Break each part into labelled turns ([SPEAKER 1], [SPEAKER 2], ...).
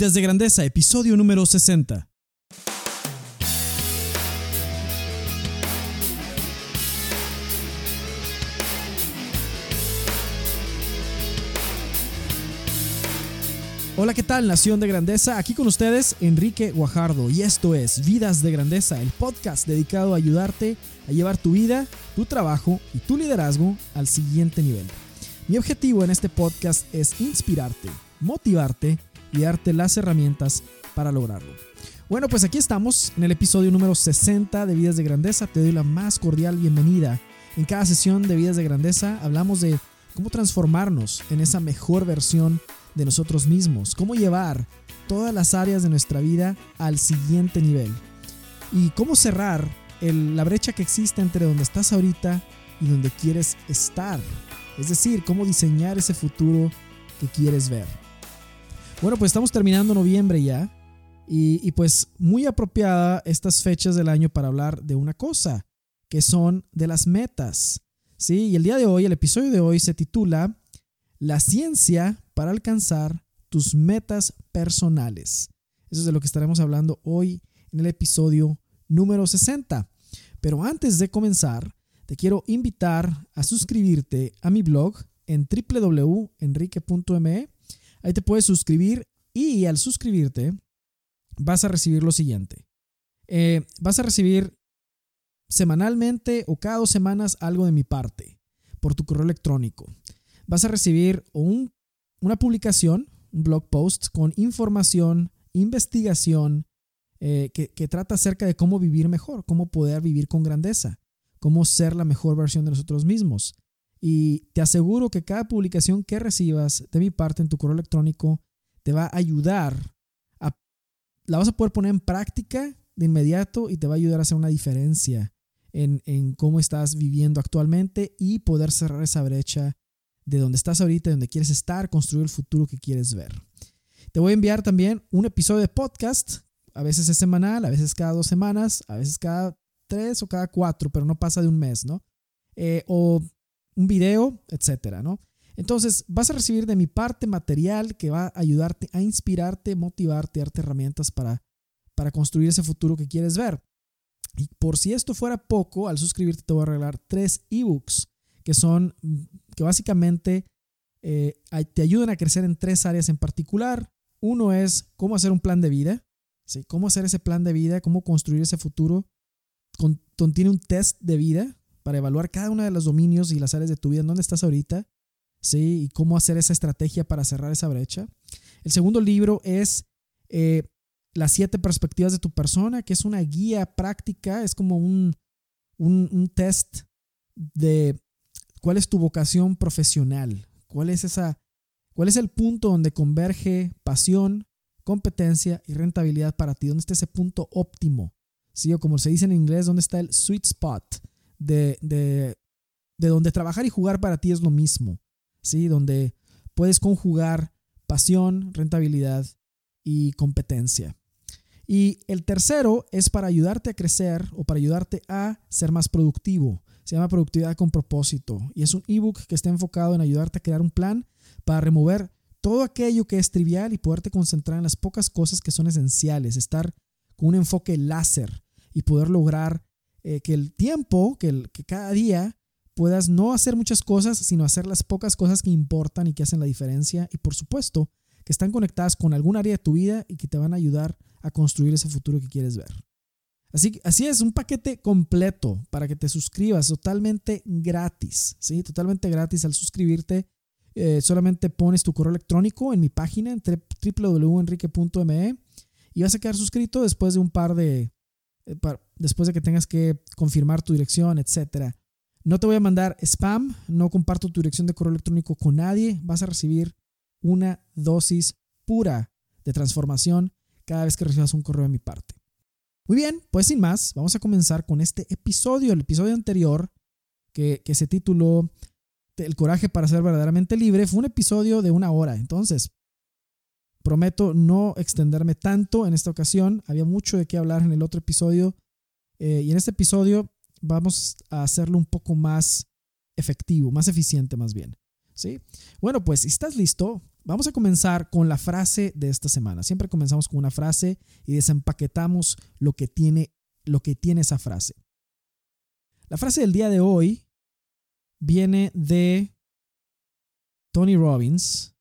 [SPEAKER 1] Vidas de Grandeza, episodio número 60. Hola, ¿qué tal, Nación de Grandeza? Aquí con ustedes, Enrique Guajardo, y esto es Vidas de Grandeza, el podcast dedicado a ayudarte a llevar tu vida, tu trabajo y tu liderazgo al siguiente nivel. Mi objetivo en este podcast es inspirarte, motivarte y darte las herramientas para lograrlo. Bueno, pues aquí estamos en el episodio número 60 de Vidas de Grandeza. Te doy la más cordial bienvenida. En cada sesión de Vidas de Grandeza hablamos de cómo transformarnos en esa mejor versión de nosotros mismos, cómo llevar todas las áreas de nuestra vida al siguiente nivel y cómo cerrar la brecha que existe entre donde estás ahorita y donde quieres estar. Es decir, cómo diseñar ese futuro que quieres ver. Bueno, pues estamos terminando noviembre ya y, pues muy apropiada estas fechas del año para hablar de una cosa, que son de las metas. Sí, y el día de hoy, el episodio de hoy se titula La ciencia para alcanzar tus metas personales. Eso es de lo que estaremos hablando hoy en el episodio número 60. Pero antes de comenzar, te quiero invitar a suscribirte a mi blog en www.enrique.me. Ahí te puedes suscribir y al suscribirte vas a recibir lo siguiente. Eh, vas a recibir semanalmente o cada dos semanas algo de mi parte por tu correo electrónico. Vas a recibir una publicación, un blog post con información, investigación eh, que trata acerca de cómo vivir mejor, cómo poder vivir con grandeza cómo ser la mejor versión de nosotros mismos. Y te aseguro que cada publicación que recibas de mi parte en tu correo electrónico te va a ayudar a, la vas a poder poner en práctica de inmediato y te va a ayudar a hacer una diferencia en, en cómo estás viviendo actualmente y poder cerrar esa brecha de donde estás ahorita, de donde quieres estar, construir el futuro que quieres ver. Te voy a enviar también un episodio de podcast, a veces es semanal, a veces cada dos semanas, a veces cada tres o cada cuatro, pero no pasa de un mes, ¿no? Eh, o un video, etcétera, ¿no? Entonces, vas a recibir de mi parte material que va a ayudarte a inspirarte, motivarte, darte herramientas para, para construir ese futuro que quieres ver. Y por si esto fuera poco, al suscribirte te voy a regalar tres ebooks que son, que básicamente eh, te ayudan a crecer en tres áreas en particular. Uno es cómo hacer un plan de vida, ¿sí? cómo hacer ese plan de vida, cómo construir ese futuro contiene un test de vida para evaluar cada uno de los dominios y las áreas de tu vida, en dónde estás ahorita, ¿sí? Y cómo hacer esa estrategia para cerrar esa brecha. El segundo libro es eh, Las siete perspectivas de tu persona, que es una guía práctica, es como un, un, test de cuál es tu vocación profesional, cuál es esa, cuál es el punto donde converge pasión, competencia y rentabilidad para ti, dónde está ese punto óptimo ¿sí? O como se dice en inglés, ¿dónde está el sweet spot de, de, de donde trabajar y jugar para ti es lo mismo, ¿sí? Donde puedes conjugar pasión, rentabilidad y competencia. Y el tercero es para ayudarte a crecer o para ayudarte a ser más productivo. Se llama Productividad con propósito y es un ebook que está enfocado en ayudarte a crear un plan para remover todo aquello que es trivial y poderte concentrar en las pocas cosas que son esenciales, estar con un enfoque láser y poder lograr eh, que el tiempo, que, el, que cada día puedas no hacer muchas cosas, sino hacer las pocas cosas que importan y que hacen la diferencia. Y por supuesto, que están conectadas con algún área de tu vida y que te van a ayudar a construir ese futuro que quieres ver. Así, así es, un paquete completo para que te suscribas totalmente gratis, ¿sí? Totalmente gratis al suscribirte. Eh, solamente pones tu correo electrónico en mi página en www.enrique.me y vas a quedar suscrito después de un par de, eh, después de que tengas que confirmar tu dirección, etc. No te voy a mandar spam, no comparto tu dirección de correo electrónico con nadie, vas a recibir una dosis pura de transformación cada vez que recibas un correo de mi parte. Muy bien, pues sin más, vamos a comenzar con este episodio, el episodio anterior que, que se tituló El coraje para ser verdaderamente libre, fue un episodio de una hora, entonces Prometo no extenderme tanto en esta ocasión. Había mucho de qué hablar en el otro episodio. Eh, y en este episodio vamos a hacerlo un poco más efectivo, más eficiente más bien. ¿Sí? Bueno, pues si estás listo, vamos a comenzar con la frase de esta semana. Siempre comenzamos con una frase y desempaquetamos lo que tiene, lo que tiene esa frase. La frase del día de hoy viene de Tony Robbins,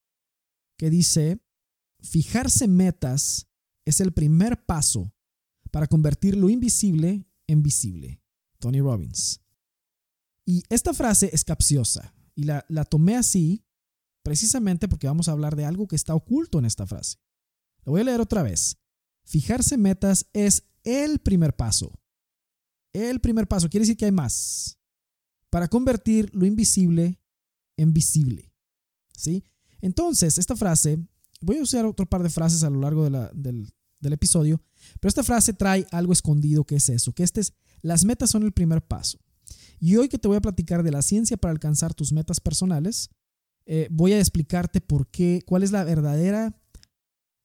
[SPEAKER 1] que dice, fijarse metas es el primer paso para convertir lo invisible en visible. Tony Robbins. Y esta frase es capciosa y la, la tomé así precisamente porque vamos a hablar de algo que está oculto en esta frase. Lo voy a leer otra vez. Fijarse metas es el primer paso. El primer paso quiere decir que hay más para convertir lo invisible en visible. ¿Sí? Entonces, esta frase, voy a usar otro par de frases a lo largo del, del episodio, pero esta frase trae algo escondido que es eso, que este es, las metas son el primer paso. Y hoy que te voy a platicar de la ciencia para alcanzar tus metas personales, eh, voy a explicarte por qué, cuál es la verdadera,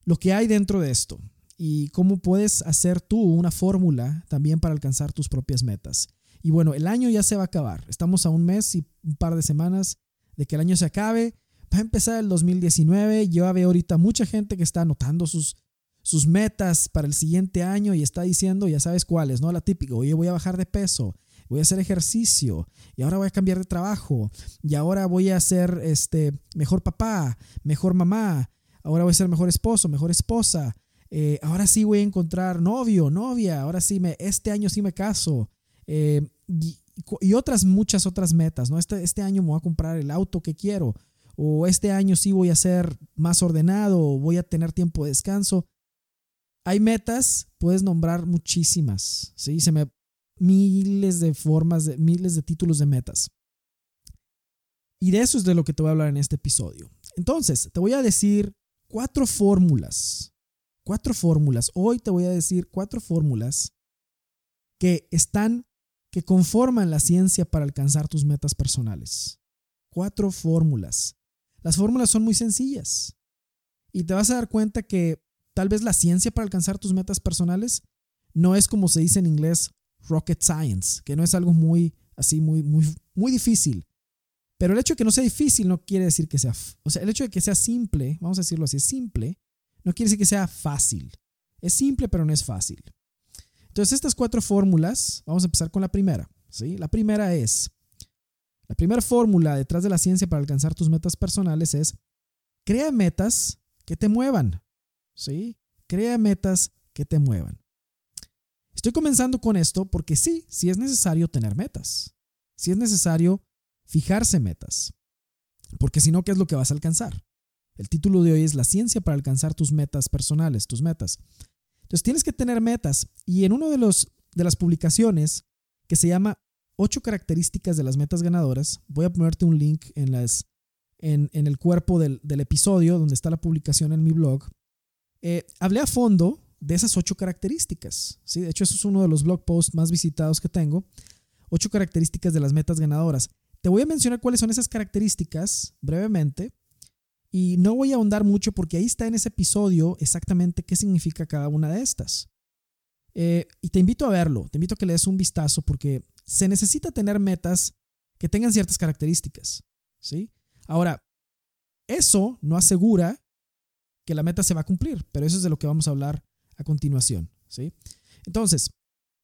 [SPEAKER 1] lo que hay dentro de esto y cómo puedes hacer tú una fórmula también para alcanzar tus propias metas. Y bueno, el año ya se va a acabar. Estamos a un mes y un par de semanas de que el año se acabe. Va a empezar el 2019. Yo veo ahorita mucha gente que está anotando sus, sus metas para el siguiente año y está diciendo, ya sabes cuáles, ¿no? La típica, oye, voy a bajar de peso, voy a hacer ejercicio y ahora voy a cambiar de trabajo y ahora voy a ser este mejor papá, mejor mamá, ahora voy a ser mejor esposo, mejor esposa, eh, ahora sí voy a encontrar novio, novia, ahora sí me, este año sí me caso. Eh, y, otras, muchas otras metas, ¿no? Este, este año me voy a comprar el auto que quiero, o este año sí voy a ser más ordenado, o voy a tener tiempo de descanso. Hay metas, puedes nombrar muchísimas, ¿sí? Se me miles de formas, de, miles de títulos de metas. Y de eso es de lo que te voy a hablar en este episodio. Entonces, te voy a decir cuatro fórmulas. Cuatro fórmulas. Hoy te voy a decir cuatro fórmulas que están, que conforman la ciencia para alcanzar tus metas personales. Cuatro fórmulas. Las fórmulas son muy sencillas. Y te vas a dar cuenta que Tal vez la ciencia para alcanzar tus metas personales no es como se dice en inglés rocket science, que no es algo muy así muy muy muy difícil. Pero el hecho de que no sea difícil no quiere decir que sea, o sea, el hecho de que sea simple, vamos a decirlo así, simple, no quiere decir que sea fácil. Es simple, pero no es fácil. Entonces, estas cuatro fórmulas, vamos a empezar con la primera, ¿sí? La primera es la primera fórmula detrás de la ciencia para alcanzar tus metas personales es crea metas que te muevan. ¿sí? Crea metas que te muevan. Estoy comenzando con esto porque sí, sí es necesario tener metas. Sí es necesario fijarse metas. Porque si no, ¿qué es lo que vas a alcanzar? El título de hoy es La ciencia para alcanzar tus metas personales, tus metas. Entonces tienes que tener metas y en una de, los, de las publicaciones que se llama Ocho características de las metas ganadoras, voy a ponerte un link en, el cuerpo del, del episodio donde está la publicación en mi blog eh, hablé a fondo de esas ocho características. ¿sí? De hecho, eso es uno de los blog posts más visitados que tengo. Ocho características de las metas ganadoras. Te voy a mencionar cuáles son esas características brevemente y no voy a ahondar mucho porque ahí está en ese episodio exactamente qué significa cada una de estas. Eh, y te invito a verlo, te invito a que le des un vistazo porque se necesita tener metas que tengan ciertas características. ¿sí? Ahora, eso no asegura que la meta se va a cumplir, pero eso es de lo que vamos a hablar a continuación. ¿sí? Entonces,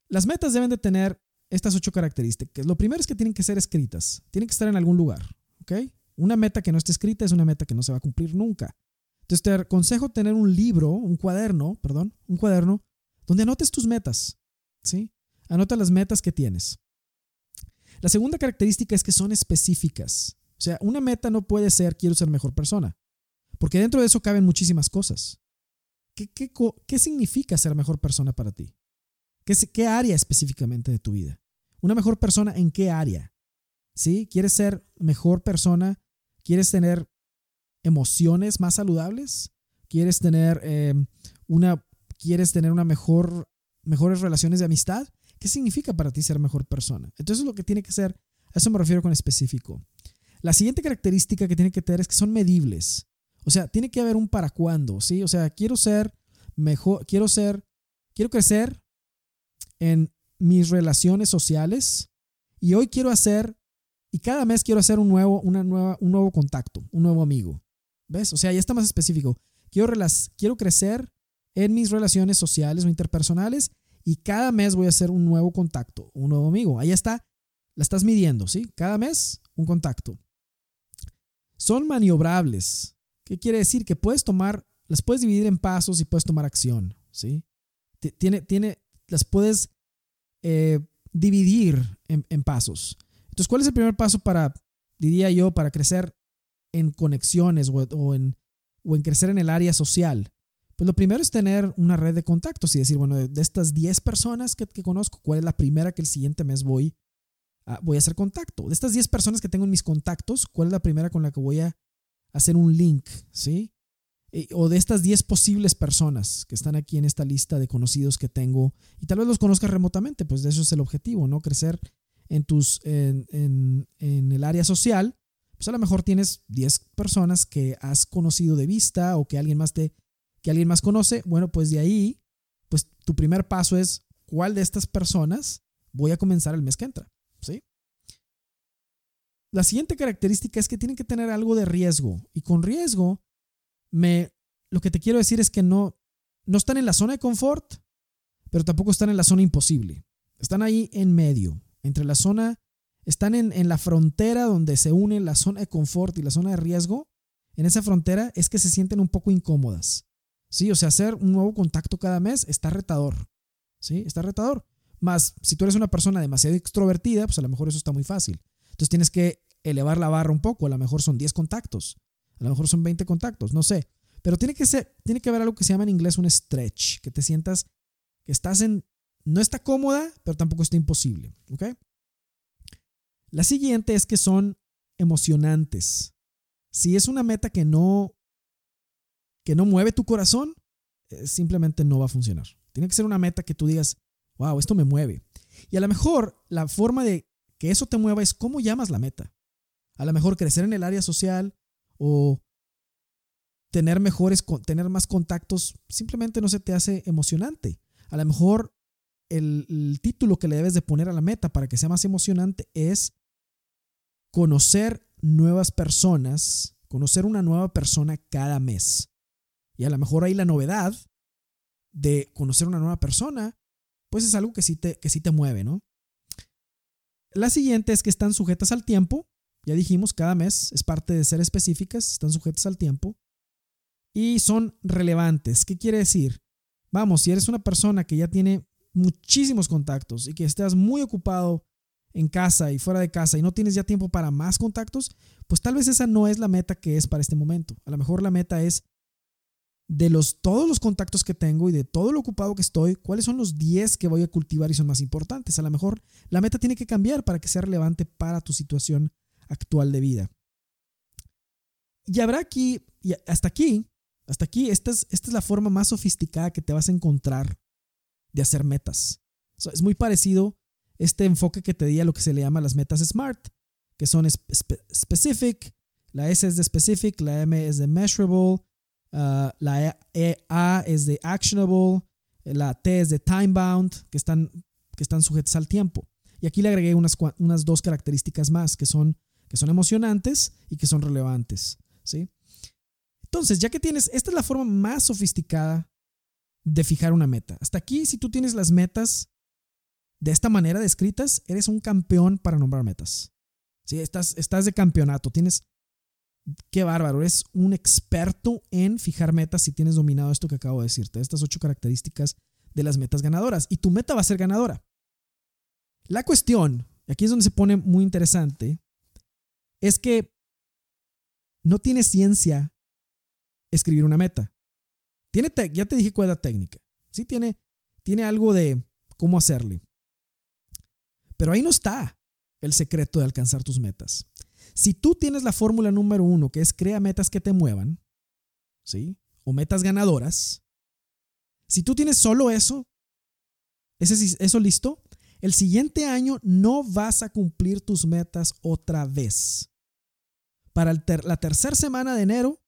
[SPEAKER 1] las metas deben de tener estas ocho características. Lo primero es que tienen que ser escritas, tienen que estar en algún lugar. ¿ok? Una meta que no esté escrita es una meta que no se va a cumplir nunca. Entonces te aconsejo tener un libro, un cuaderno, perdón, un cuaderno donde anotes tus metas. ¿sí? Anota las metas que tienes. La segunda característica es que son específicas. O sea, una meta no puede ser quiero ser mejor persona. Porque dentro de eso caben muchísimas cosas. ¿Qué, qué, significa ser mejor persona para ti? ¿Qué, ¿Qué área específicamente de tu vida? ¿Una mejor persona en qué área? ¿Sí? ¿Quieres ser mejor persona? ¿Quieres tener emociones más saludables? ¿Quieres tener eh, una, quieres tener una mejor, mejores relaciones de amistad? ¿Qué significa para ti ser mejor persona? Entonces lo que tiene que ser, a eso me refiero con específico. La siguiente característica que tiene que tener es que son medibles. O sea, tiene que haber un para cuándo, ¿sí? O sea, quiero ser mejor, quiero ser, quiero crecer en mis relaciones sociales y hoy quiero hacer, y cada mes quiero hacer un nuevo, una nueva, un nuevo contacto, un nuevo amigo. ¿Ves? O sea, ya está más específico. Quiero, quiero crecer en mis relaciones sociales o interpersonales y cada mes voy a hacer un nuevo contacto, un nuevo amigo. Ahí está, la estás midiendo, ¿sí? Cada mes un contacto. Son maniobrables. ¿Qué quiere decir? Que puedes tomar, las puedes dividir en pasos y puedes tomar acción, ¿sí? Tiene, tiene, las puedes eh, dividir en, pasos. Entonces, ¿cuál es el primer paso para, diría yo, para crecer en conexiones o, en, o en crecer en el área social? Pues lo primero es tener una red de contactos y decir, bueno, de, estas 10 personas que, conozco, ¿cuál es la primera que el siguiente mes voy a, voy a hacer contacto? De estas 10 personas que tengo en mis contactos, ¿cuál es la primera con la que voy a hacer un link? ¿Sí? o de estas 10 posibles personas que están aquí en esta lista de conocidos que tengo y tal vez los conozcas remotamente, pues de eso es el objetivo, ¿no? Crecer en, tus, en, en, en el área social, pues a lo mejor tienes 10 personas que has conocido de vista o que alguien más te que alguien más conoce, bueno, pues de ahí, pues tu primer paso es cuál de estas personas voy a comenzar el mes que entra, ¿sí? La siguiente característica es que tienen que tener algo de riesgo y con riesgo me lo que te quiero decir es que no no están en la zona de confort, pero tampoco están en la zona imposible. Están ahí en medio, entre la zona están en, en la frontera donde se une la zona de confort y la zona de riesgo. En esa frontera es que se sienten un poco incómodas. Sí, o sea, hacer un nuevo contacto cada mes está retador. Sí, está retador. Más, si tú eres una persona demasiado extrovertida, pues a lo mejor eso está muy fácil. Entonces tienes que elevar la barra un poco. A lo mejor son 10 contactos. A lo mejor son 20 contactos. No sé. Pero tiene que ser, tiene que haber algo que se llama en inglés un stretch. Que te sientas que estás en, no está cómoda, pero tampoco está imposible. ¿Ok? La siguiente es que son emocionantes. Si es una meta que no que no mueve tu corazón, eh, simplemente no va a funcionar. Tiene que ser una meta que tú digas, wow, esto me mueve. Y a lo mejor la forma de que eso te mueva es cómo llamas la meta. A lo mejor crecer en el área social o tener mejores, tener más contactos, simplemente no se te hace emocionante. A lo mejor el, el título que le debes de poner a la meta para que sea más emocionante es conocer nuevas personas, conocer una nueva persona cada mes. Y a lo mejor ahí la novedad de conocer una nueva persona, pues es algo que sí te, que sí te mueve, ¿no? La siguiente es que están sujetas al tiempo. Ya dijimos, cada mes es parte de ser específicas, están sujetas al tiempo. Y son relevantes. ¿Qué quiere decir? Vamos, si eres una persona que ya tiene muchísimos contactos y que estás muy ocupado en casa y fuera de casa y no tienes ya tiempo para más contactos, pues tal vez esa no es la meta que es para este momento. A lo mejor la meta es de los, todos los contactos que tengo y de todo lo ocupado que estoy, cuáles son los 10 que voy a cultivar y son más importantes. A lo mejor la meta tiene que cambiar para que sea relevante para tu situación actual de vida. Y habrá aquí, hasta aquí, hasta aquí, esta es, esta es la forma más sofisticada que te vas a encontrar de hacer metas. es muy parecido este enfoque que te di a lo que se le llama las metas SMART, que son specific, la S es de specific, la M es de measurable, Ah, la e, A es de actionable, la T es de time bound, que están, que están sujetas al tiempo. Y aquí le agregué unas, unas dos características más que son, que son emocionantes y que son relevantes. ¿sí? Entonces, ya que tienes, esta es la forma más sofisticada de fijar una meta. Hasta aquí, si tú tienes las metas de esta manera descritas, eres un campeón para nombrar metas. ¿Sí? Estás, estás de campeonato, tienes Qué bárbaro, eres un experto en fijar metas si tienes dominado esto que acabo de decirte, estas ocho características de las metas ganadoras. Y tu meta va a ser ganadora. La cuestión, aquí es donde se pone muy interesante, es que no tiene ciencia escribir una meta. Tiene ya te dije cuál es la técnica. Sí tiene, tiene algo de cómo hacerle. Pero ahí no está el secreto de alcanzar tus metas. Si tú tienes la fórmula número uno, que es crea metas que te muevan, ¿sí? O metas ganadoras. Si tú tienes solo eso, eso listo, el siguiente año no vas a cumplir tus metas otra vez. Para la tercera semana de enero,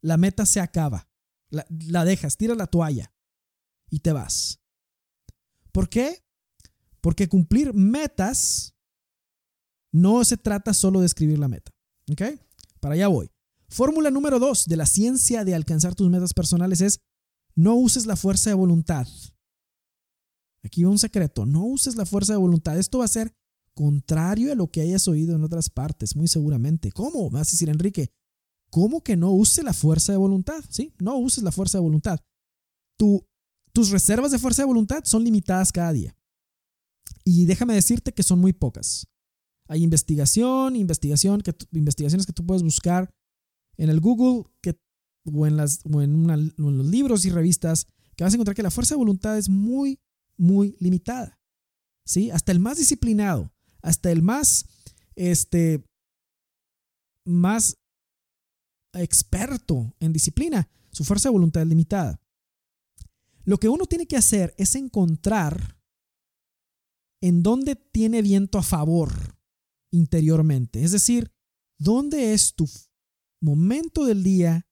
[SPEAKER 1] la meta se acaba. La, la dejas, tiras la toalla y te vas. ¿Por qué? Porque cumplir metas no se trata solo de escribir la meta. ¿Ok? Para allá voy. Fórmula número dos de la ciencia de alcanzar tus metas personales es no uses la fuerza de voluntad. Aquí va un secreto, no uses la fuerza de voluntad. Esto va a ser contrario a lo que hayas oído en otras partes, muy seguramente. ¿Cómo? Me vas a decir, Enrique, ¿cómo que no use la fuerza de voluntad? Sí, no uses la fuerza de voluntad. tus reservas de fuerza de voluntad son limitadas cada día. Y déjame decirte que son muy pocas. Hay investigación, investigación, que, investigaciones que tú puedes buscar en el Google que, o, en, las, los libros y revistas que vas a encontrar que la fuerza de voluntad es muy, muy limitada. ¿Sí? Hasta el más disciplinado hasta el más, este, más experto en disciplina, su fuerza de voluntad es limitada. Lo que uno tiene que hacer es encontrar en dónde tiene viento a favor interiormente. Es decir, dónde es tu momento del día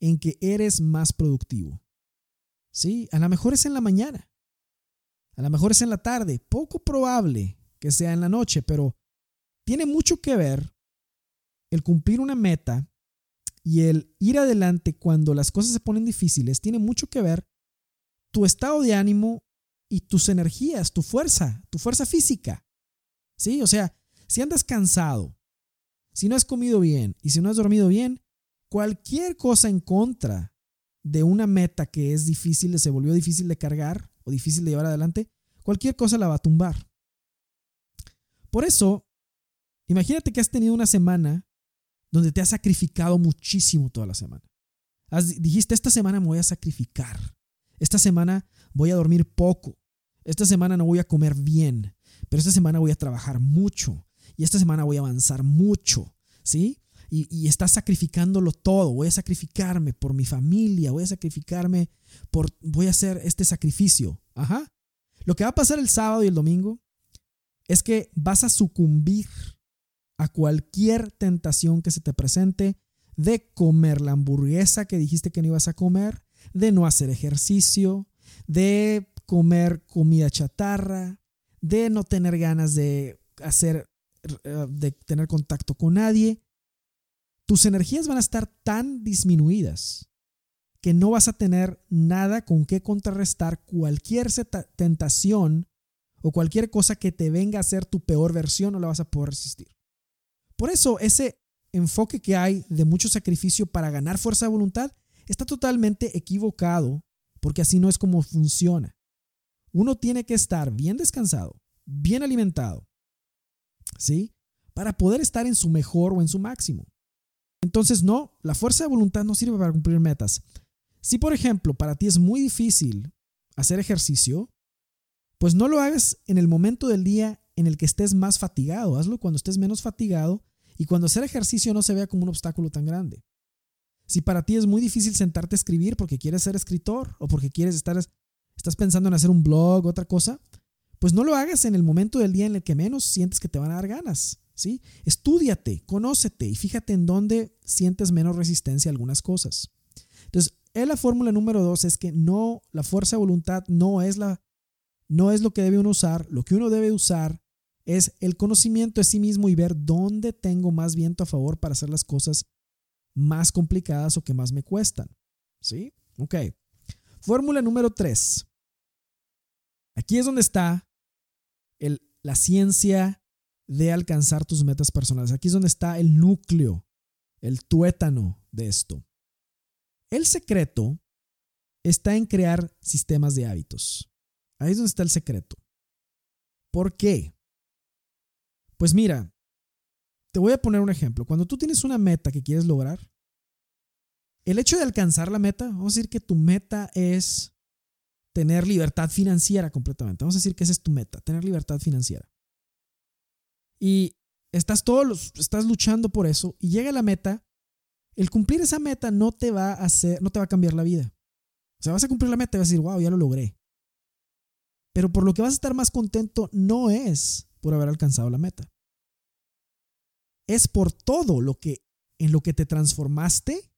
[SPEAKER 1] en que eres más productivo. ¿Sí? A lo mejor es en la mañana. A lo mejor es en la tarde. Poco probable que sea en la noche, pero tiene mucho que ver el cumplir una meta y el ir adelante cuando las cosas se ponen difíciles, tiene mucho que ver tu estado de ánimo y tus energías, tu fuerza, tu fuerza física. ¿Sí? O sea, si andas cansado, si no has comido bien y si no has dormido bien, cualquier cosa en contra de una meta que es difícil, se volvió difícil de cargar o difícil de llevar adelante, cualquier cosa la va a tumbar. Por eso, imagínate que has tenido una semana donde te has sacrificado muchísimo toda la semana. dijiste, esta semana me voy a sacrificar. Esta semana voy a dormir poco. Esta semana no voy a comer bien. Pero esta semana voy a trabajar mucho. Y esta semana voy a avanzar mucho. ¿Sí? Y, y, estás sacrificándolo todo. Voy a sacrificarme por mi familia, voy a sacrificarme por, voy a hacer este sacrificio. Ajá. Lo que va a pasar el sábado y el domingo es que vas a sucumbir a cualquier tentación que se te presente de comer la hamburguesa que dijiste que no ibas a comer, de no hacer ejercicio, de comer comida chatarra, de no tener ganas de hacer de tener contacto con nadie. Tus energías van a estar tan disminuidas que no vas a tener nada con qué contrarrestar cualquier tentación o cualquier cosa que te venga a ser tu peor versión no la vas a poder resistir. Por eso ese enfoque que hay de mucho sacrificio para ganar fuerza de voluntad está totalmente equivocado porque así no es como funciona. Uno tiene que estar bien descansado, bien alimentado, ¿sí? Para poder estar en su mejor o en su máximo. Entonces, no, la fuerza de voluntad no sirve para cumplir metas. Si, por ejemplo, para ti es muy difícil hacer ejercicio, pues no lo hagas en el momento del día en el que estés más fatigado, hazlo cuando estés menos fatigado y cuando hacer ejercicio no se vea como un obstáculo tan grande. Si para ti es muy difícil sentarte a escribir porque quieres ser escritor o porque quieres estar, estás pensando en hacer un blog, otra cosa, pues no lo hagas en el momento del día en el que menos sientes que te van a dar ganas. ¿sí? Estúdiate, conócete y fíjate en dónde sientes menos resistencia a algunas cosas. Entonces, la fórmula número dos es que no, la fuerza de voluntad no es la no es lo que debe uno usar. Lo que uno debe usar es el conocimiento de sí mismo y ver dónde tengo más viento a favor para hacer las cosas más complicadas o que más me cuestan. ¿Sí? Ok. Fórmula número 3. Aquí es donde está la ciencia de alcanzar tus metas personales. Aquí es donde está el núcleo, el tuétano de esto. El secreto está en crear sistemas de hábitos. Ahí es donde está el secreto. ¿Por qué? Pues mira, te voy a poner un ejemplo. Cuando tú tienes una meta que quieres lograr, el hecho de alcanzar la meta, vamos a decir que tu meta es tener libertad financiera completamente. Vamos a decir que esa es tu meta, tener libertad financiera. Y estás todos estás luchando por eso y llega la meta, el cumplir esa meta no te va a hacer, no te va a cambiar la vida. O sea, vas a cumplir la meta y vas a decir, wow, ya lo logré. Pero por lo que vas a estar más contento no es por haber alcanzado la meta. Es por todo lo que en lo que te transformaste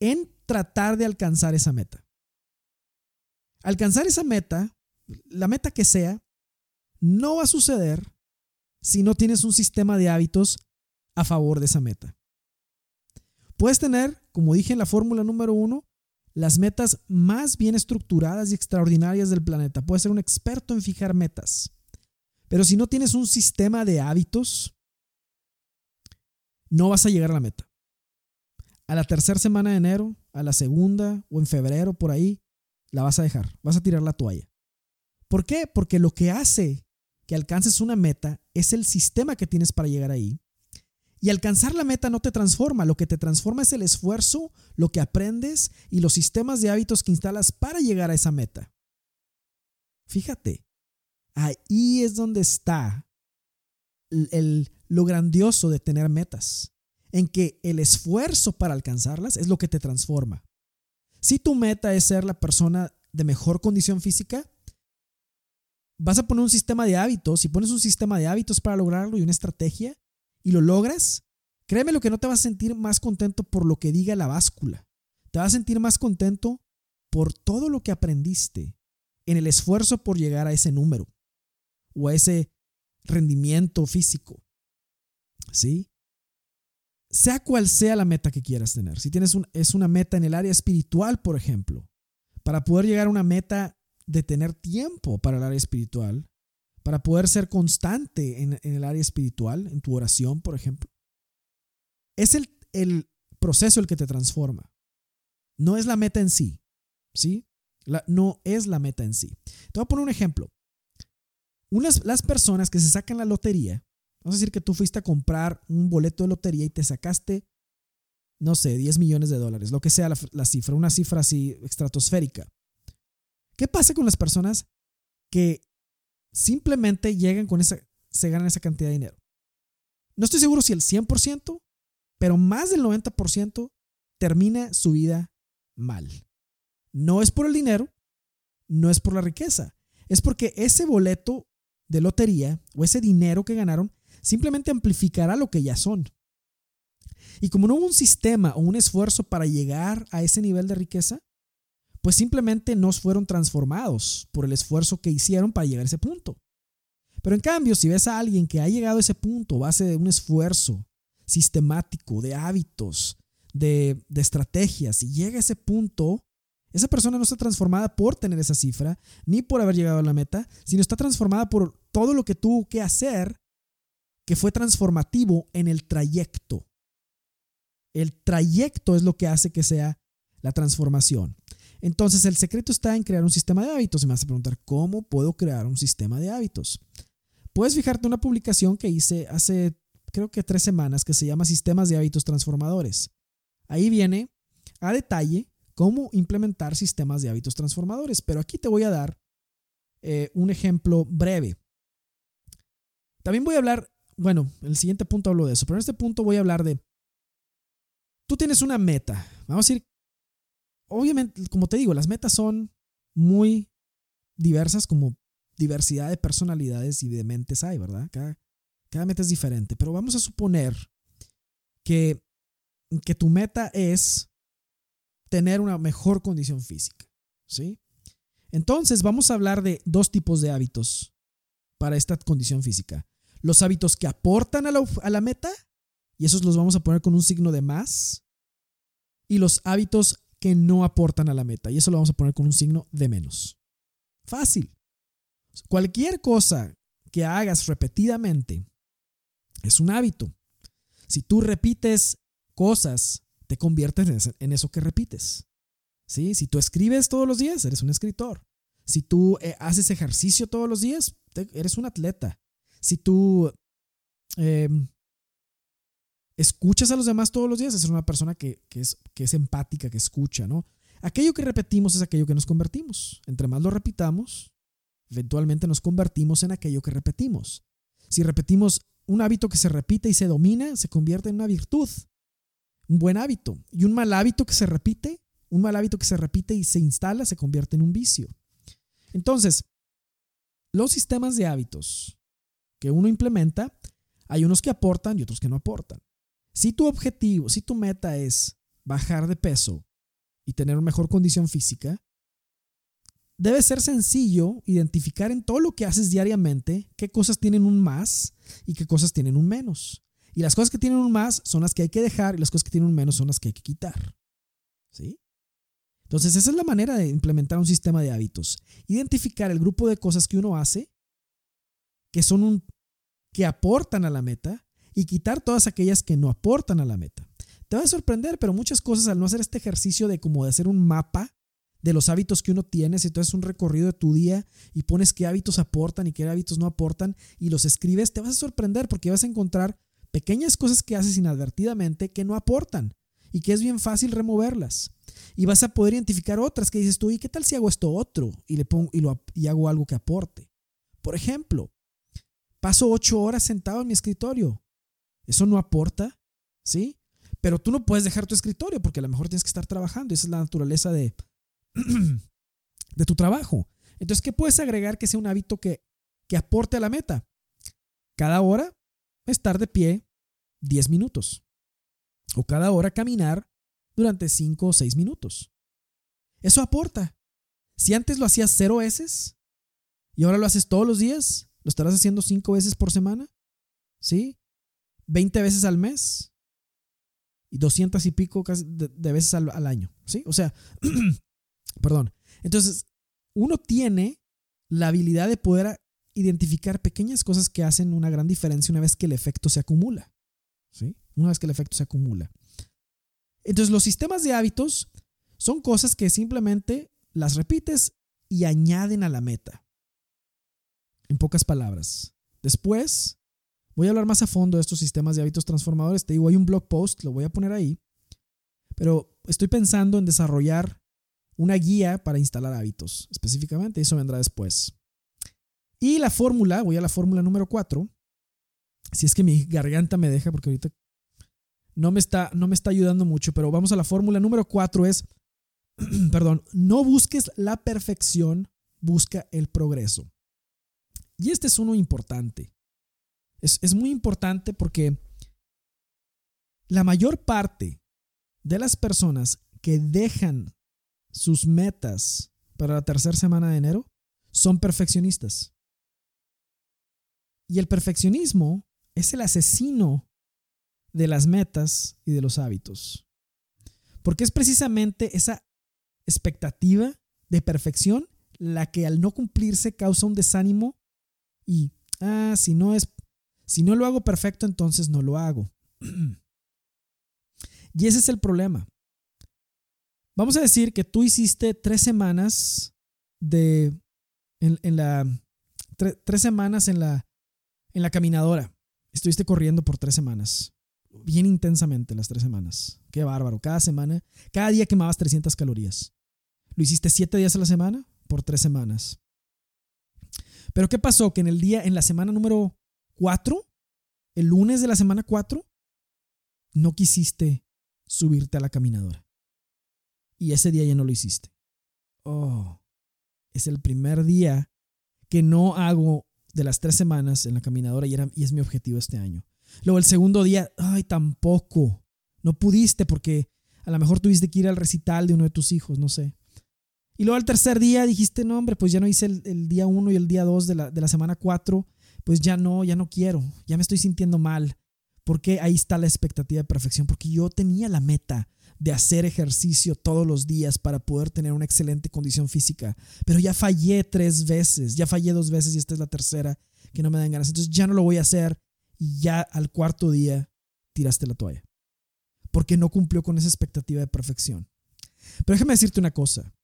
[SPEAKER 1] en tratar de alcanzar esa meta. Alcanzar esa meta, la meta que sea, no va a suceder si no tienes un sistema de hábitos a favor de esa meta. Puedes tener, como dije en la fórmula número uno, las metas más bien estructuradas y extraordinarias del planeta. Puedes ser un experto en fijar metas. Pero si no tienes un sistema de hábitos, no vas a llegar a la meta. A la tercera semana de enero, a la segunda o en febrero, por ahí, la vas a dejar. Vas a tirar la toalla. ¿Por qué? Porque lo que hace que alcances una meta es el sistema que tienes para llegar ahí. Y alcanzar la meta no te transforma, lo que te transforma es el esfuerzo, lo que aprendes y los sistemas de hábitos que instalas para llegar a esa meta. Fíjate, ahí es donde está el, lo grandioso de tener metas, en que el esfuerzo para alcanzarlas es lo que te transforma. Si tu meta es ser la persona de mejor condición física, vas a poner un sistema de hábitos, si pones un sistema de hábitos para lograrlo y una estrategia y lo logras, créeme lo que no te vas a sentir más contento por lo que diga la báscula. Te vas a sentir más contento por todo lo que aprendiste en el esfuerzo por llegar a ese número o a ese rendimiento físico. ¿Sí? Sea cual sea la meta que quieras tener. Si tienes es una meta en el área espiritual, por ejemplo, para poder llegar a una meta de tener tiempo para el área espiritual, para poder ser constante en, el área espiritual, en tu oración, por ejemplo. Es el, el, proceso el que te transforma. No es la meta en sí, ¿sí? no es la meta en sí. Te voy a poner un ejemplo. Unas, las personas que se sacan la lotería, vamos a decir que tú fuiste a comprar un boleto de lotería y te sacaste, no sé, 10 millones de dólares, lo que sea la cifra, una cifra así estratosférica. ¿Qué pasa con las personas que simplemente llegan con esa, se ganan esa cantidad de dinero? No estoy seguro si el 100%, pero más del 90% termina su vida mal. No es por el dinero, no es por la riqueza, es porque ese boleto de lotería o ese dinero que ganaron simplemente amplificará lo que ya son. Y como no hubo un sistema o un esfuerzo para llegar a ese nivel de riqueza, pues simplemente no fueron transformados por el esfuerzo que hicieron para llegar a ese punto. Pero en cambio, si ves a alguien que ha llegado a ese punto base de un esfuerzo sistemático, de hábitos, de, de estrategias, y llega a ese punto, esa persona no está transformada por tener esa cifra, ni por haber llegado a la meta, sino está transformada por todo lo que tuvo que hacer que fue transformativo en el trayecto. El trayecto es lo que hace que sea la transformación. Entonces, el secreto está en crear un sistema de hábitos. Y me vas a preguntar, ¿cómo puedo crear un sistema de hábitos? Puedes fijarte en una publicación que hice hace, creo que tres semanas, que se llama Sistemas de Hábitos Transformadores. Ahí viene a detalle cómo implementar sistemas de hábitos transformadores. Pero aquí te voy a dar eh, un ejemplo breve. También voy a hablar, bueno, el siguiente punto hablo de eso, pero en este punto voy a hablar de, tú tienes una meta. Vamos a decir obviamente, como te digo, las metas son muy diversas, como diversidad de personalidades y de mentes hay, ¿verdad? Cada, cada meta es diferente, pero vamos a suponer que, que tu meta es tener una mejor condición física, ¿sí? Entonces vamos a hablar de dos tipos de hábitos para esta condición física. Los hábitos que aportan a la, a la meta, y esos los vamos a poner con un signo de más, y los hábitos que no aportan a la meta. Y eso lo vamos a poner con un signo de menos. Fácil. Cualquier cosa que hagas repetidamente es un hábito. Si tú repites cosas, te conviertes en eso que repites. ¿Sí? Si tú escribes todos los días, eres un escritor. Si tú eh, haces ejercicio todos los días, eres un atleta. Si tú em, escuchas a los demás todos los días, es una persona que, es, que es empática, que escucha, ¿no? Aquello que repetimos es aquello que nos convertimos. Entre más lo repitamos, eventualmente nos convertimos en aquello que repetimos. Si repetimos un hábito que se repite y se domina, se convierte en una virtud, un buen hábito. Y un mal hábito que se repite, un mal hábito que se repite y se instala, se convierte en un vicio. Entonces, los sistemas de hábitos que uno implementa, hay unos que aportan y otros que no aportan. Si tu objetivo, si tu meta es bajar de peso y tener una mejor condición física, debe ser sencillo identificar en todo lo que haces diariamente qué cosas tienen un más y qué cosas tienen un menos. Y las cosas que tienen un más son las que hay que dejar y las cosas que tienen un menos son las que hay que quitar. ¿Sí? Entonces, esa es la manera de implementar un sistema de hábitos. Identificar el grupo de cosas que uno hace que son un que aportan a la meta y quitar todas aquellas que no aportan a la meta. Te va a sorprender, pero muchas cosas al no hacer este ejercicio de como de hacer un mapa de los hábitos que uno tiene, si tú haces un recorrido de tu día y pones qué hábitos aportan y qué hábitos no aportan y los escribes, te vas a sorprender porque vas a encontrar pequeñas cosas que haces inadvertidamente que no aportan y que es bien fácil removerlas. Y vas a poder identificar otras que dices tú, ¿y qué tal si hago esto otro? Y, le pongo, y, lo, y hago algo que aporte. Por ejemplo, paso ocho horas sentado en mi escritorio. Eso no aporta, ¿sí? Pero tú no puedes dejar tu escritorio porque a lo mejor tienes que estar trabajando. Esa es la naturaleza de, de tu trabajo. Entonces, ¿qué puedes agregar que sea un hábito que, que aporte a la meta? Cada hora estar de pie 10 minutos. O cada hora caminar durante 5 o 6 minutos. Eso aporta. Si antes lo hacías cero veces y ahora lo haces todos los días, lo estarás haciendo 5 veces por semana. ¿Sí? 20 veces al mes. Y 200 y pico de, veces al, al año. ¿Sí? O sea, Perdón. Entonces, uno tiene la habilidad de poder identificar pequeñas cosas que hacen una gran diferencia una vez que el efecto se acumula. ¿Sí? Una vez que el efecto se acumula. Entonces, los sistemas de hábitos son cosas que simplemente las repites y añaden a la meta. En pocas palabras. Después, voy a hablar más a fondo de estos sistemas de hábitos transformadores. Te digo, hay un blog post, lo voy a poner ahí. Pero estoy pensando en desarrollar una guía para instalar hábitos específicamente. Eso vendrá después. Y la fórmula, voy a la fórmula número 4. Si es que mi garganta me deja, porque ahorita no me está, no me está ayudando mucho, pero vamos a la fórmula número 4 es, perdón, no busques la perfección, busca el progreso. Y este es uno importante. Es, es muy importante porque la mayor parte de las personas que dejan sus metas para la tercera semana de enero son perfeccionistas. Y el perfeccionismo es el asesino de las metas y de los hábitos. Porque es precisamente esa expectativa de perfección la que al no cumplirse causa un desánimo y, ah, si no es, si no lo hago perfecto, entonces no lo hago. y ese es el problema. Vamos a decir que tú hiciste tres semanas de. En, la. tres semanas en la, en la caminadora. Estuviste corriendo por tres semanas. Bien intensamente las tres semanas. Qué bárbaro. Cada semana, cada día quemabas 300 calorías. Lo hiciste siete días a la semana por tres semanas. Pero ¿qué pasó? Que en el día, en la semana número cuatro, el lunes de la semana cuatro, no quisiste subirte a la caminadora y ese día ya no lo hiciste. Oh, es el primer día que no hago de las tres semanas en la caminadora y, y es mi objetivo este año. Luego el segundo día, ay, tampoco. No pudiste porque a lo mejor tuviste que ir al recital de uno de tus hijos, no sé. Y luego al tercer día dijiste, no, hombre, pues ya no hice el, día uno y el día dos de la, de la semana cuatro, pues ya no, ya no quiero, ya me estoy sintiendo mal. Porque ahí está la expectativa de perfección, porque yo tenía la meta de hacer ejercicio todos los días para poder tener una excelente condición física. Pero ya fallé tres veces, ya fallé dos veces y esta es la tercera que no me dan ganas. Entonces ya no lo voy a hacer y ya al cuarto día tiraste la toalla. Porque no cumplió con esa expectativa de perfección. Pero déjame decirte una cosa.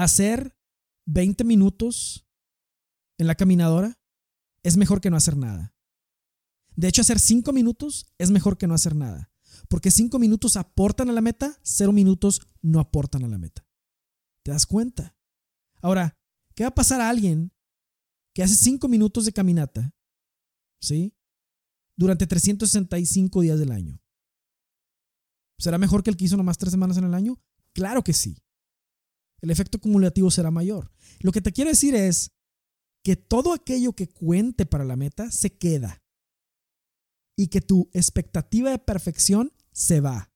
[SPEAKER 1] Hacer 20 minutos en la caminadora es mejor que no hacer nada. De hecho, hacer 5 minutos es mejor que no hacer nada. Porque cinco minutos aportan a la meta, cero minutos no aportan a la meta. ¿Te das cuenta? Ahora, ¿qué va a pasar a alguien que hace cinco minutos de caminata? ¿Sí? Durante 365 días del año. ¿Será mejor que el que hizo nomás tres semanas en el año? Claro que sí. El efecto acumulativo será mayor. Lo que te quiero decir es que todo aquello que cuente para la meta se queda y que tu expectativa de perfección se va.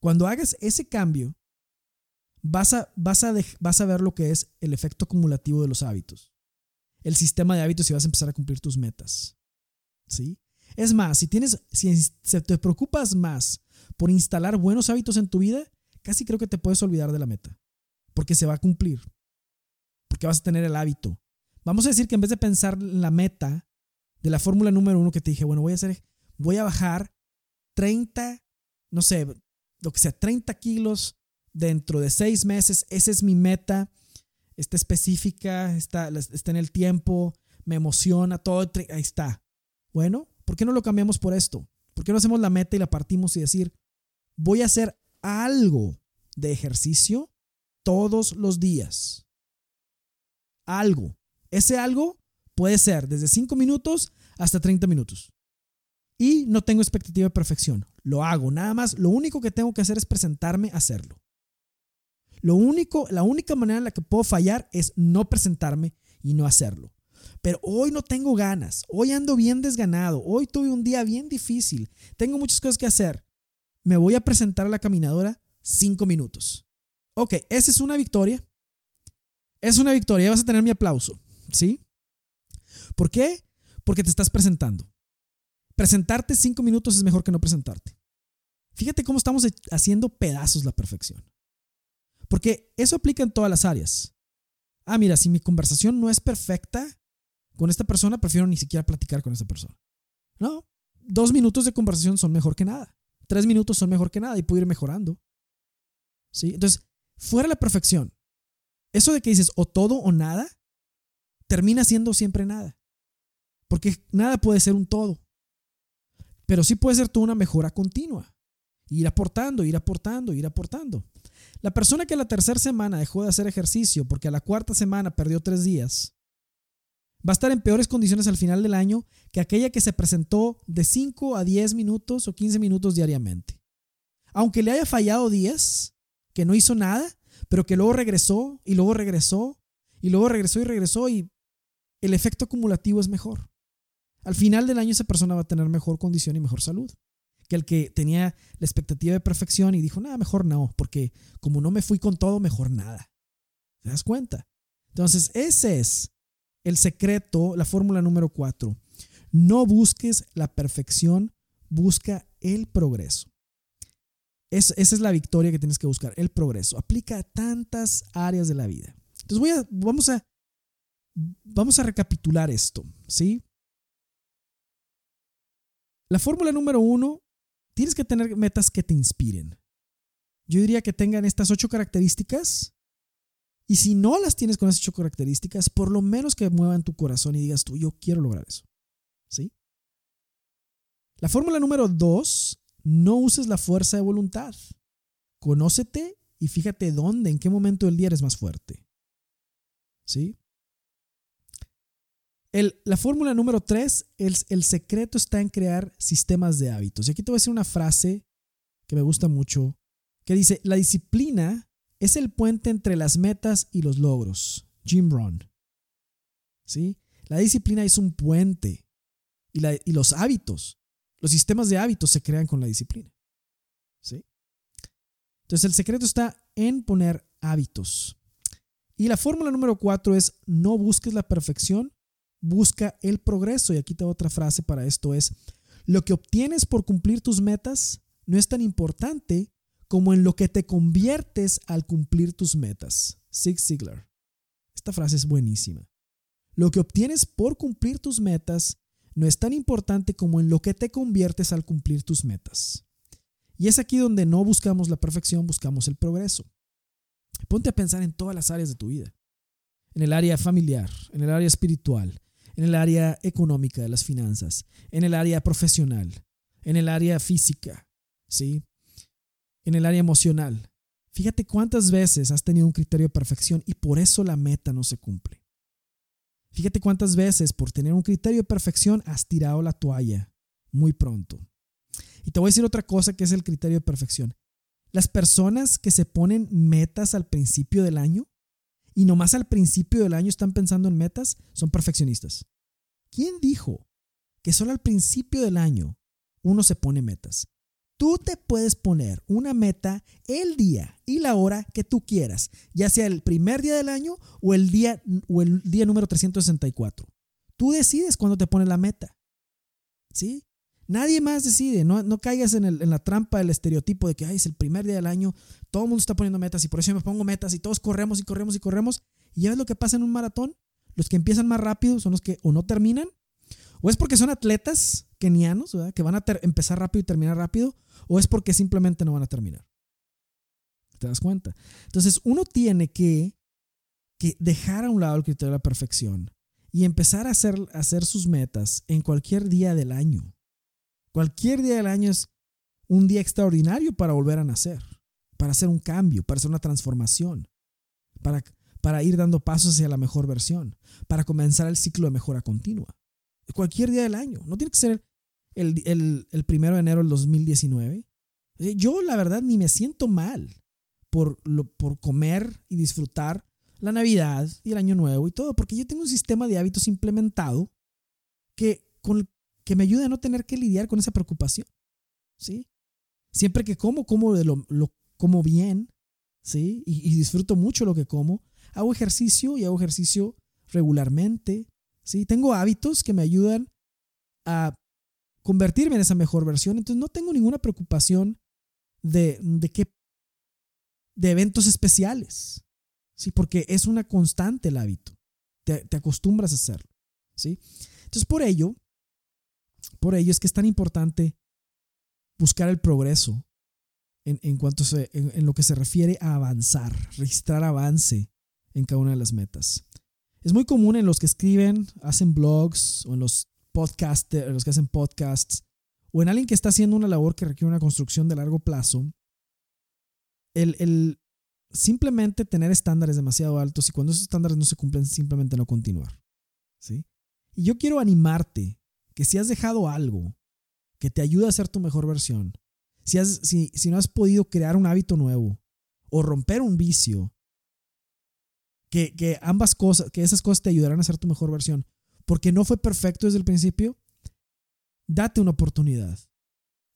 [SPEAKER 1] Cuando hagas ese cambio, vas a, vas a, vas a ver lo que es el efecto acumulativo de los hábitos, el sistema de hábitos y vas a empezar a cumplir tus metas. ¿Sí? Es más, si tienes, si te preocupas más por instalar buenos hábitos en tu vida, casi creo que te puedes olvidar de la meta, porque se va a cumplir, porque vas a tener el hábito. Vamos a decir que en vez de pensar en la meta de la fórmula número uno que te dije, bueno, voy a hacer, voy a bajar 30, no sé, lo que sea, 30 kilos dentro de seis meses, esa es mi meta, está específica, está, está en el tiempo, me emociona, todo, ahí está. Bueno, ¿por qué no lo cambiamos por esto? ¿Por qué no hacemos la meta y la partimos y decir, voy a hacer algo de ejercicio todos los días? Algo. Ese algo puede ser desde 5 minutos hasta 30 minutos. Y no tengo expectativa de perfección. Lo hago. Nada más, lo único que tengo que hacer es presentarme a hacerlo. Lo único, la única manera en la que puedo fallar es no presentarme y no hacerlo. Pero hoy no tengo ganas, hoy ando bien desganado, hoy tuve un día bien difícil, tengo muchas cosas que hacer. Me voy a presentar a la caminadora cinco minutos. Ok, esa es una victoria. Es una victoria, vas a tener mi aplauso, ¿sí? ¿Por qué? Porque te estás presentando. Presentarte cinco minutos es mejor que no presentarte. Fíjate cómo estamos haciendo pedazos la perfección. Porque eso aplica en todas las áreas. Ah, mira, si mi conversación no es perfecta con esta persona, prefiero ni siquiera platicar con esta persona. No, dos minutos de conversación son mejor que nada. Tres minutos son mejor que nada y puedo ir mejorando. ¿Sí? Entonces, fuera la perfección. Eso de que dices o todo o nada, termina siendo siempre nada. Porque nada puede ser un todo. Pero sí puede ser toda una mejora continua. Ir aportando, ir aportando, ir aportando. La persona que la tercera semana dejó de hacer ejercicio porque a la cuarta semana perdió tres días, va a estar en peores condiciones al final del año que aquella que se presentó de 5 a 10 minutos o 15 minutos diariamente. Aunque le haya fallado días, que no hizo nada, pero que luego regresó y luego regresó y luego regresó y regresó y el efecto acumulativo es mejor. Al final del año esa persona va a tener mejor condición y mejor salud que el que tenía la expectativa de perfección y dijo, nada, mejor no, porque como no me fui con todo, mejor nada. ¿Te das cuenta? Entonces, ese es el secreto, la fórmula número cuatro. No busques la perfección, busca el progreso. Esa es la victoria que tienes que buscar, el progreso. Aplica a tantas áreas de la vida. Entonces voy a, vamos a, vamos a recapitular esto, ¿sí? La fórmula número uno tienes que tener metas que te inspiren. Yo diría que tengan estas ocho características. Y si no las tienes con esas ocho características, por lo menos que muevan tu corazón y digas tú, yo quiero lograr eso. ¿Sí? La fórmula número dos, no uses la fuerza de voluntad. Conócete y fíjate dónde, en qué momento del día eres más fuerte. ¿Sí? la fórmula número tres, el, el secreto está en crear sistemas de hábitos. Y aquí te voy a decir una frase que me gusta mucho, que dice, la disciplina es el puente entre las metas y los logros. Jim Rohn. ¿Sí? La disciplina es un puente y, los hábitos, los sistemas de hábitos se crean con la disciplina. ¿Sí? Entonces el secreto está en poner hábitos. Y la fórmula número cuatro es no busques la perfección, busca el progreso. Y aquí te otra frase para esto es, lo que obtienes por cumplir tus metas no es tan importante como en lo que te conviertes al cumplir tus metas. Zig Ziglar. Esta frase es buenísima. Lo que obtienes por cumplir tus metas no es tan importante como en lo que te conviertes al cumplir tus metas. Y es aquí donde no buscamos la perfección, buscamos el progreso. Ponte a pensar en todas las áreas de tu vida. En el área familiar, en el área espiritual, en el área económica de las finanzas, en el área profesional, en el área física, ¿sí? En el área emocional. Fíjate cuántas veces has tenido un criterio de perfección y por eso la meta no se cumple. Fíjate cuántas veces por tener un criterio de perfección has tirado la toalla muy pronto. Y te voy a decir otra cosa que es el criterio de perfección. Las personas que se ponen metas al principio del año y nomás al principio del año están pensando en metas, son perfeccionistas. ¿Quién dijo que solo al principio del año uno se pone metas? Tú te puedes poner una meta el día y la hora que tú quieras, ya sea el primer día del año o el día, o el día número 364. Tú decides cuándo te pones la meta. ¿Sí? Nadie más decide, no, no caigas en, el, en, la trampa del estereotipo de que Ay, es el primer día del año, todo el mundo está poniendo metas y por eso yo me pongo metas y todos corremos y corremos y corremos. Y ya ves lo que pasa en un maratón. Los que empiezan más rápido son los que o no terminan, o es porque son atletas kenianos, que van a empezar rápido y terminar rápido, o es porque simplemente no van a terminar. ¿Te das cuenta? Entonces uno tiene que, que dejar a un lado el criterio de la perfección y empezar a hacer, hacer sus metas en cualquier día del año. Cualquier día del año es un día extraordinario para volver a nacer, para hacer un cambio, para hacer una transformación, para, para ir dando pasos hacia la mejor versión, para comenzar el ciclo de mejora continua. Cualquier día del año. No tiene que ser el, el, primero de enero del 2019. Yo, la verdad, ni me siento mal por, lo, por comer y disfrutar la Navidad y el Año Nuevo y todo, porque yo tengo un sistema de hábitos implementado que, con, que me ayuda a no tener que lidiar con esa preocupación. ¿sí? Siempre que como, como, de lo, lo como bien, ¿sí? Y, disfruto mucho lo que como. Hago ejercicio y hago ejercicio regularmente, ¿sí? Tengo hábitos que me ayudan a convertirme en esa mejor versión, entonces no tengo ninguna preocupación de, de qué de eventos especiales, ¿sí? Porque es una constante el hábito, te, te acostumbras a hacerlo, ¿sí? Entonces por ello, por ello es que es tan importante buscar el progreso en, en cuanto se, en, lo que se refiere a avanzar, registrar avance en cada una de las metas. Es muy común en los que escriben, hacen blogs o en los podcasters, los que hacen podcasts o en alguien que está haciendo una labor que requiere una construcción de largo plazo, el, el simplemente tener estándares demasiado altos y cuando esos estándares no se cumplen, simplemente no continuar. ¿sí? Y yo quiero animarte que si has dejado algo que te ayuda a ser tu mejor versión, si, has, si, si no has podido crear un hábito nuevo o romper un vicio, que, que ambas cosas, que esas cosas te ayudarán a ser tu mejor versión, porque no fue perfecto desde el principio, date una oportunidad.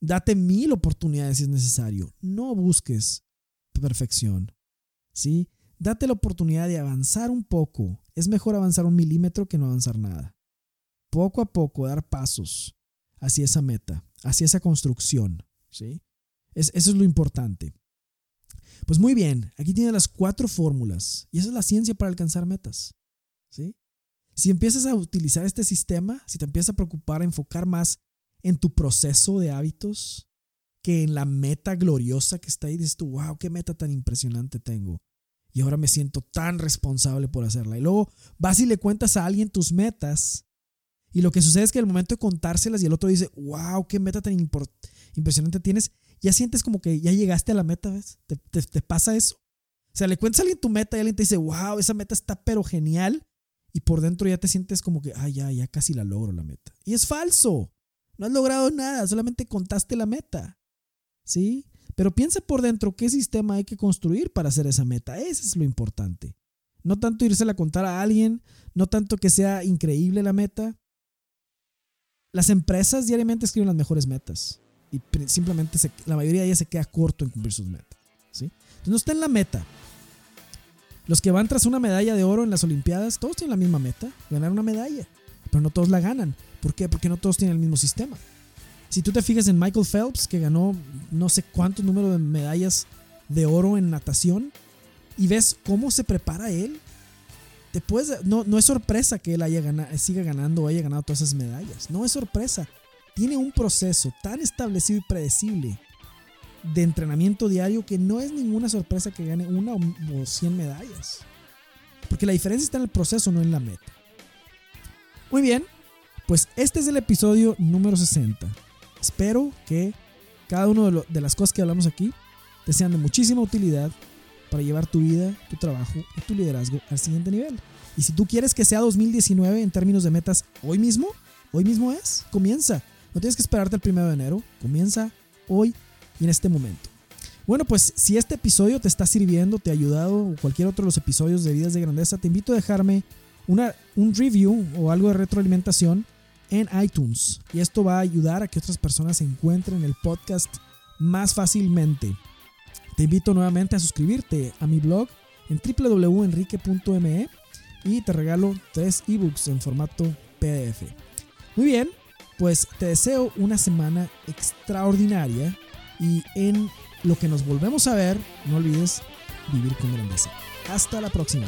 [SPEAKER 1] Date mil oportunidades si es necesario. No busques perfección. ¿Sí? Date la oportunidad de avanzar un poco. Es mejor avanzar un milímetro que no avanzar nada. Poco a poco dar pasos hacia esa meta, hacia esa construcción. ¿sí? eso es lo importante. Pues muy bien, aquí tiene las cuatro fórmulas y esa es la ciencia para alcanzar metas. ¿sí? Si empiezas a utilizar este sistema, si te empiezas a preocupar, a enfocar más en tu proceso de hábitos que en la meta gloriosa que está ahí, dices tú, wow, qué meta tan impresionante tengo. Y ahora me siento tan responsable por hacerla. Y luego vas y le cuentas a alguien tus metas. Y lo que sucede es que al momento de contárselas y el otro dice, wow, qué meta tan impresionante tienes, ya sientes como que ya llegaste a la meta, ¿ves? ¿Te, pasa eso? O sea, le cuentas a alguien tu meta y alguien te dice, wow, esa meta está pero genial. Y por dentro ya te sientes como que, ay, ya, ya casi la logro la meta. Y es falso. No has logrado nada, solamente contaste la meta. ¿Sí? Pero piensa por dentro qué sistema hay que construir para hacer esa meta. Eso es lo importante. No tanto irse a contar a alguien, no tanto que sea increíble la meta. Las empresas diariamente escriben las mejores metas y simplemente la mayoría de ellas se queda corto en cumplir sus metas. ¿sí? Entonces no está en la meta. Los que van tras una medalla de oro en las Olimpiadas, todos tienen la misma meta, ganar una medalla, pero no todos la ganan. ¿Por qué? Porque no todos tienen el mismo sistema. Si tú te fijas en Michael Phelps, que ganó no sé cuántos números de medallas de oro en natación, y ves cómo se prepara él, te no, no es sorpresa que él haya ganado, siga ganando o haya ganado todas esas medallas. No es sorpresa tiene un proceso tan establecido y predecible de entrenamiento diario que no es ninguna sorpresa que gane una o 100 medallas. Porque la diferencia está en el proceso, no en la meta. Muy bien, pues este es el episodio número 60. Espero que cada una de las cosas que hablamos aquí te sean de muchísima utilidad para llevar tu vida, tu trabajo y tu liderazgo al siguiente nivel. Y si tú quieres que sea 2019 en términos de metas hoy mismo, hoy mismo es, comienza. No tienes que esperarte el primero de enero. Comienza hoy y en este momento. Bueno, pues si este episodio te está sirviendo, te ha ayudado, o cualquier otro de los episodios de Vidas de Grandeza, te invito a dejarme una, un review o algo de retroalimentación en iTunes. Y esto va a ayudar a que otras personas encuentren el podcast más fácilmente. Te invito nuevamente a suscribirte a mi blog en www.enrique.me y te regalo tres ebooks en formato PDF. Muy bien, pues te deseo una semana extraordinaria y en lo que nos volvemos a ver, no olvides vivir con grandeza. Hasta la próxima.